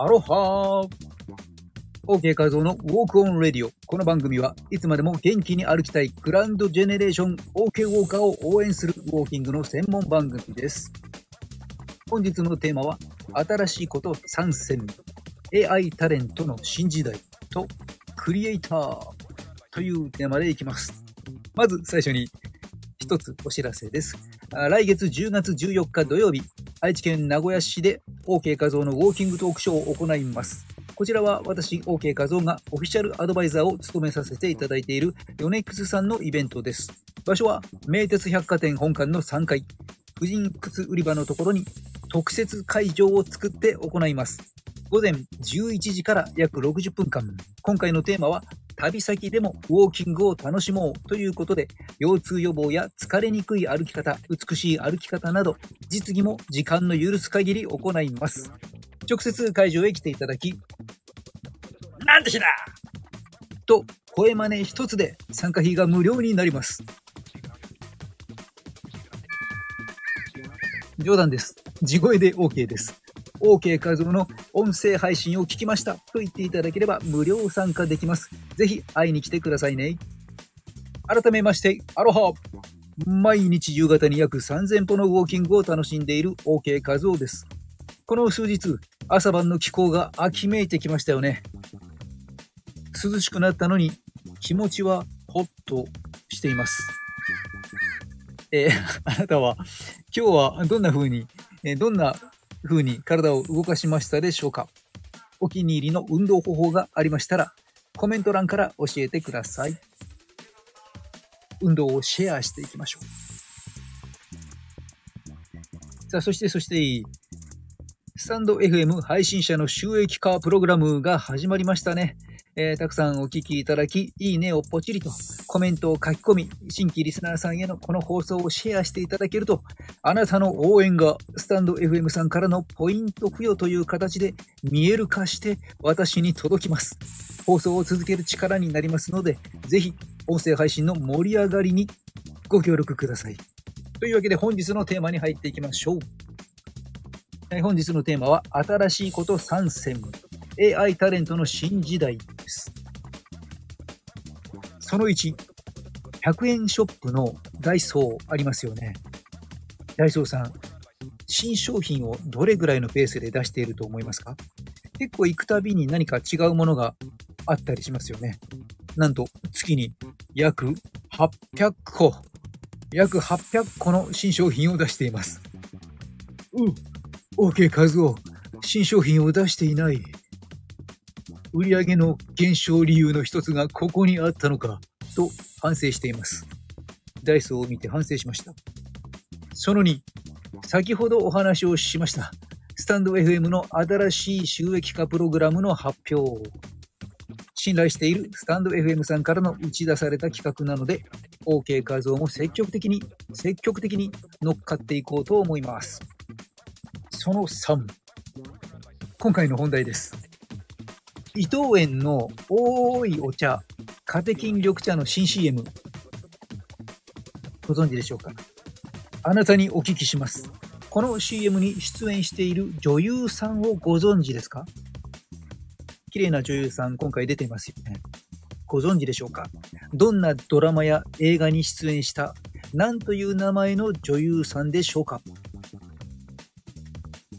アロハー !OK 画像のウォークオンレディオ。この番組はいつまでも元気に歩きたいグランドジェネレーション OK ウォーカーを応援するウォーキングの専門番組です。本日のテーマは新しいこと参戦。AI タレントの新時代とクリエイターというテーマでいきます。まず最初に一つお知らせです。来月10月14日土曜日、愛知県名古屋市で OK 画像のウォーキングトークショーを行います。こちらは私 OK 画像がオフィシャルアドバイザーを務めさせていただいているヨネックスさんのイベントです。場所は名鉄百貨店本館の3階、婦人靴売り場のところに特設会場を作って行います。午前11時から約60分間。今回のテーマは旅先でもウォーキングを楽しもうということで、腰痛予防や疲れにくい歩き方、美しい歩き方など、実技も時間の許す限り行います。直接会場へ来ていただき、なんでしだと声真似一つで参加費が無料になります。冗談です。地声で OK です。OK 画像の音声配信を聞きましたと言っていただければ無料参加できます。ぜひ会いに来てくださいね。改めまして、アロハ毎日夕方に約3000歩のウォーキングを楽しんでいる OK 画像です。この数日、朝晩の気候が秋めいてきましたよね。涼しくなったのに気持ちはホッとしています。えーあなたは今日はどんな風に、えどんな風に体を動かしましたでしょうか？お気に入りの運動方法がありましたらコメント欄から教えてください。運動をシェアしていきましょう。さあ、そして、そして、スタンド FM 配信者の収益化プログラムが始まりましたね。えーたくさんお聞きいただき、いいねをポチリとコメントを書き込み、新規リスナーさんへのこの放送をシェアしていただけると、あなたの応援がスタンド FM さんからのポイント付与という形で見える化して私に届きます。放送を続ける力になりますので、ぜひ音声配信の盛り上がりにご協力ください。というわけで本日のテーマに入っていきましょう。本日のテーマは新しいこと参戦。AI タレントの新時代です。その1、100円ショップのダイソーありますよね。ダイソーさん、新商品をどれぐらいのペースで出していると思いますか？結構行くたびに何か違うものがあったりしますよね。なんと月に約800個、約800個の新商品を出しています。うん、OK 数を新商品を出していない。売り上げの減少理由の一つがここにあったのか、と反省しています。ダイソーを見て反省しました。その2、先ほどお話をしました。スタンド FM の新しい収益化プログラムの発表。信頼しているスタンド FM さんからの打ち出された企画なので、OK 画像も積極的に、積極的に乗っかっていこうと思います。その3、今回の本題です。伊藤園の多いお茶、カテキン緑茶の新 CM。ご存知でしょうか？あなたにお聞きします。この CM に出演している女優さんをご存知ですか？綺麗な女優さん、今回出ていますよね。ご存知でしょうか？どんなドラマや映画に出演した、何という名前の女優さんでしょうか？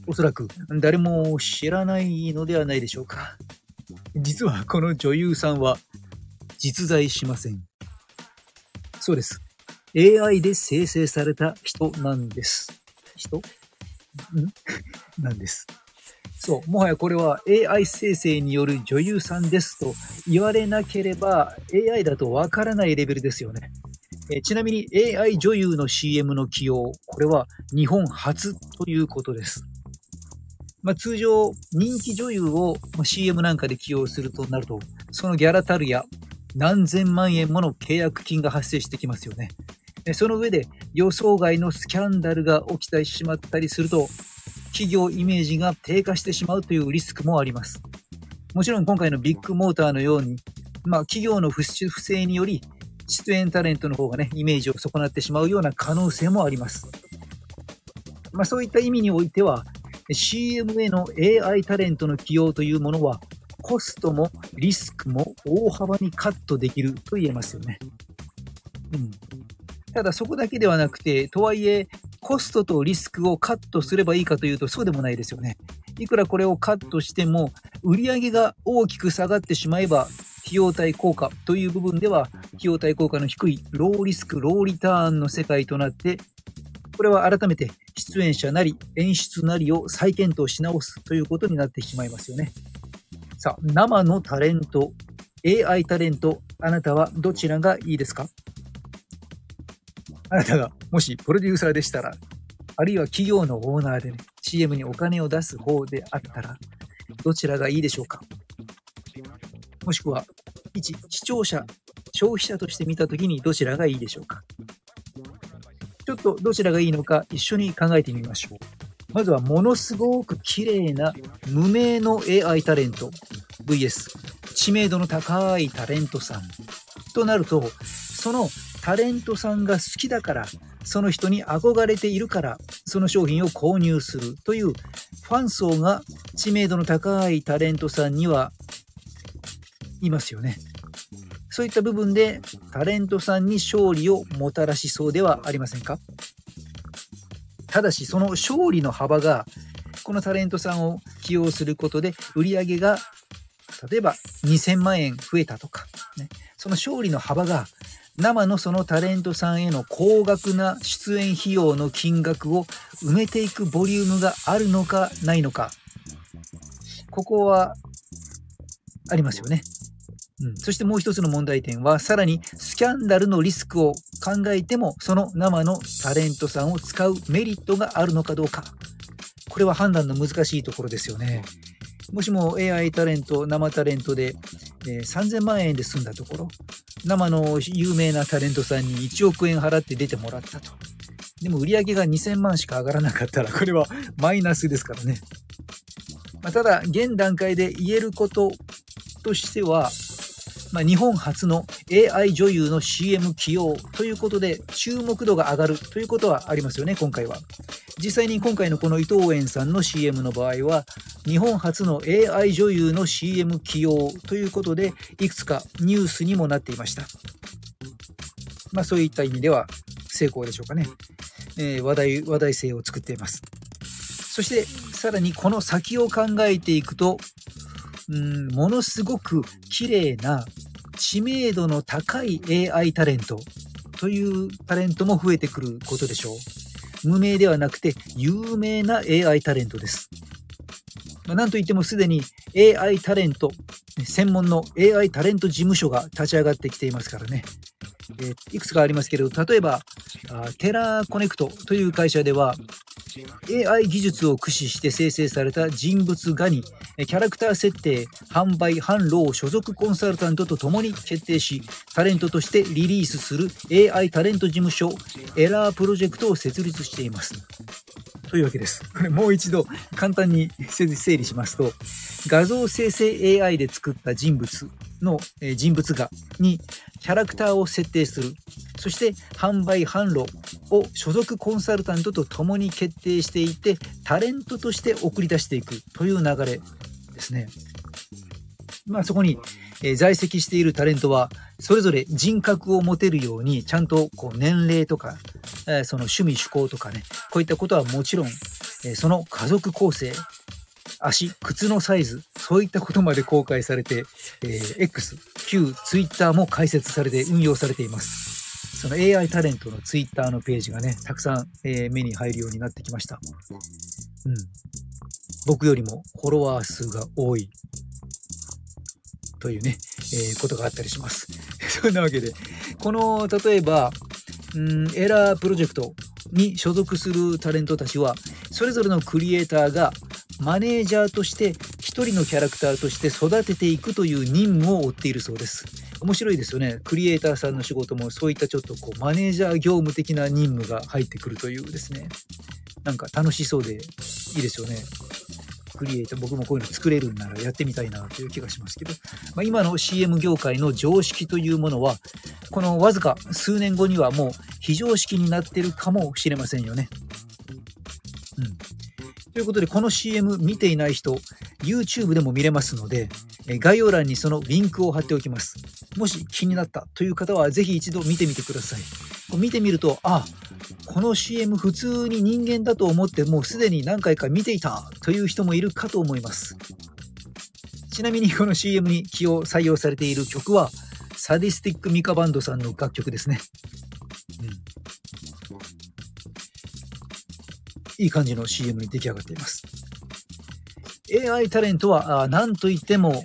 おそらく誰も知らないのではないでしょうか実はこの女優さんは実在しません。そうです。AI で生成された人なんです。人？ん？なんです。そう。もはやこれは AI 生成による女優さんですと言われなければ AI だとわからないレベルですよね。えちなみに AI 女優の CM の起用、これは日本初ということです。まあ、通常、人気女優を CM なんかで起用するとなると、そのギャラたるや何千万円もの契約金が発生してきますよね。その上で予想外のスキャンダルが起きてしまったりすると、企業イメージが低下してしまうというリスクもあります。もちろん今回のビッグモーターのように、まあ、企業の不不正により、出演タレントの方がね、イメージを損なってしまうような可能性もあります。まあ、そういった意味においては、CM への AI タレントの起用というものは、コストもリスクも大幅にカットできると言えますよね。うん。ただそこだけではなくて、とはいえ、コストとリスクをカットすればいいかというとそうでもないですよね。いくらこれをカットしても、売り上げが大きく下がってしまえば、費用対効果という部分では、費用対効果の低いローリスク、ローリターンの世界となって、これは改めて出演者なり演出なりを再検討し直すということになってしまいますよね。さあ、生のタレント、AI タレント、あなたはどちらがいいですか？あなたがもしプロデューサーでしたら、あるいは企業のオーナーでね、CM にお金を出す方であったら、どちらがいいでしょうか？もしくは、一視聴者、消費者として見たときにどちらがいいでしょうか？ちょっとどちらがいいのか一緒に考えてみましょう。まずはものすごく綺麗な無名の AI タレント VS 知名度の高いタレントさんとなるとそのタレントさんが好きだからその人に憧れているからその商品を購入するというファン層が知名度の高いタレントさんにはいますよね。そういった部分でタレントさんに勝利をもたらしそうではありませんか？ただしその勝利の幅がこのタレントさんを起用することで売り上げが例えば2000万円増えたとか、ね、その勝利の幅が生のそのタレントさんへの高額な出演費用の金額を埋めていくボリュームがあるのかないのかここはありますよね。うん、そしてもう一つの問題点は、さらにスキャンダルのリスクを考えても、その生のタレントさんを使うメリットがあるのかどうか。これは判断の難しいところですよね。もしも AI タレント、生タレントで、えー、3000万円で済んだところ、生の有名なタレントさんに1億円払って出てもらったと。でも売り上げが2000万しか上がらなかったら、これはマイナスですからね。まあ、ただ、現段階で言えることとしては、まあ、日本初の AI 女優の CM 起用ということで注目度が上がるということはありますよね、今回は。実際に今回のこの伊藤園さんの CM の場合は、日本初の AI 女優の CM 起用ということで、いくつかニュースにもなっていました。まあそういった意味では成功でしょうかね。えー、話題、話題性を作っています。そしてさらにこの先を考えていくと、うんものすごく綺麗な知名度の高い AI タレントというタレントも増えてくることでしょう。無名ではなくて有名な AI タレントです。まあ、なんといってもすでに AI タレント、専門の AI タレント事務所が立ち上がってきていますからね。えー、いくつかありますけれど、例えば、テラーコネクトという会社では、AI 技術を駆使して生成された人物画にキャラクター設定、販売、販路を所属コンサルタントと共に決定し、タレントとしてリリースする AI タレント事務所エラープロジェクトを設立しています。というわけです。これもう一度簡単に整理しますと、画像生成 AI で作った人物の人物画にキャラクターを設定する。そして販売販路を所属コンサルタントと共に決定していて、タレントとして送り出していくという流れですね。まあそこに、え在籍しているタレントは、それぞれ人格を持てるように、ちゃんとこう年齢とか、えその趣味趣向とかね、こういったことはもちろん、えその家族構成、足、靴のサイズ、そういったことまで公開されて、えー、X、旧 Twitter も開設されて運用されています。その AI タレントの Twitter のページがね、たくさん、えー、目に入るようになってきました。うん。僕よりもフォロワー数が多いというね、えー、ことがあったりします。そんなわけで、この、例えば、うん、エラープロジェクトに所属するタレントたちは、それぞれのクリエイターがマネージャーとして一人のキャラクターとして育てていくという任務を負っているそうです。面白いですよね。クリエイターさんの仕事もそういったちょっとこうマネージャー業務的な任務が入ってくるというですね。なんか楽しそうでいいですよね。クリエイター、僕もこういうの作れるんならやってみたいなという気がしますけど、まあ、今の CM 業界の常識というものは、このわずか数年後にはもう非常識になってるかもしれませんよね。うん。というわということで、この CM 見ていない人、YouTube でも見れますので、概要欄にそのリンクを貼っておきます。もし気になったという方は、ぜひ一度見てみてください。見てみると、あ、この CM 普通に人間だと思ってもうすでに何回か見ていたという人もいるかと思います。ちなみにこの CM に起用、採用されている曲は、サディスティックミカバンドさんの楽曲ですね。いい感じの CM に出来上がっています。AI タレントは何といっても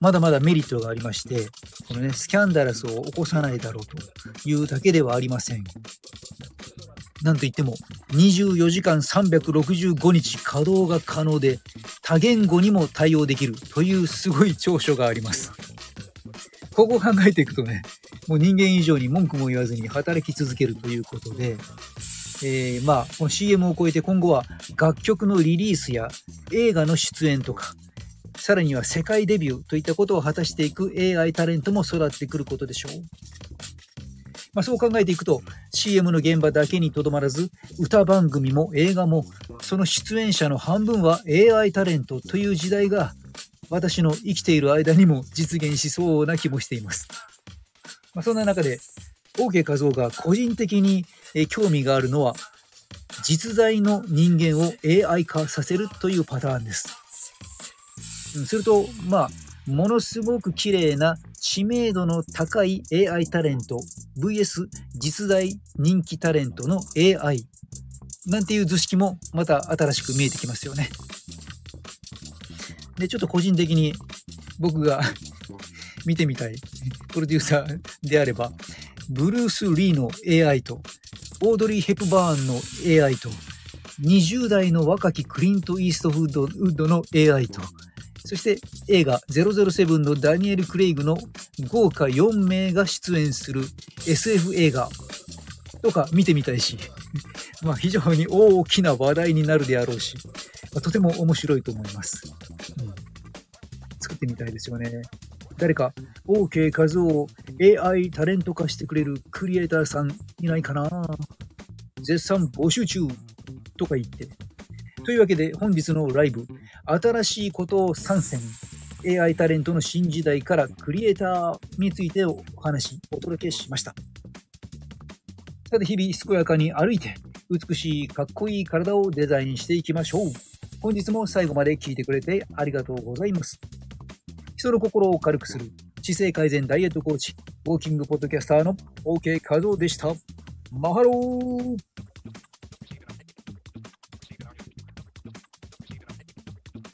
まだまだメリットがありまして、このね、スキャンダラスを起こさないだろうというだけではありません。なんといっても、24時間365日稼働が可能で、多言語にも対応できるというすごい長所があります。ここを考えていくとね、もう人間以上に文句も言わずに働き続けるということで、えー、まあ、この CM を超えて今後は楽曲のリリースや映画の出演とか、さらには世界デビューといったことを果たしていく AI タレントも育ってくることでしょう。まあ、そう考えていくと CM の現場だけにとどまらず歌番組も映画もその出演者の半分は AI タレントという時代が私の生きている間にも実現しそうな気もしています。まあ、そんな中で OK 画像が個人的に興味があるのは実在の人間を AI 化させるというパターンです。すると、まあ、ものすごく綺麗な知名度の高い AI タレント VS 実在人気タレントの AI なんていう図式もまた新しく見えてきますよね。で、ちょっと個人的に僕が 見てみたいプロデューサーであれば、ブルース・リーの AI と、オードリー・ヘプバーンの AI と、20代の若きクリント・イーストウッドの AI と、そして映画007のダニエル・クレイグの豪華4名が出演する SF 映画とか見てみたいし、まあ非常に大きな話題になるであろうし、まあ、とても面白いと思います、うん。作ってみたいですよね。誰か OK 画像を AI タレント化してくれるクリエイターさんいないかな絶賛募集中とか言って。というわけで本日のライブ、新しいことを参戦。AI タレントの新時代からクリエイターについてお話、お届けしました。さて日々健やかに歩いて、美しいかっこいい体をデザインしていきましょう。本日も最後まで聞いてくれてありがとうございます。人の心を軽くする姿勢改善ダイエットコーチ、ウォーキングポッドキャスターの OK 画像でした。マハロー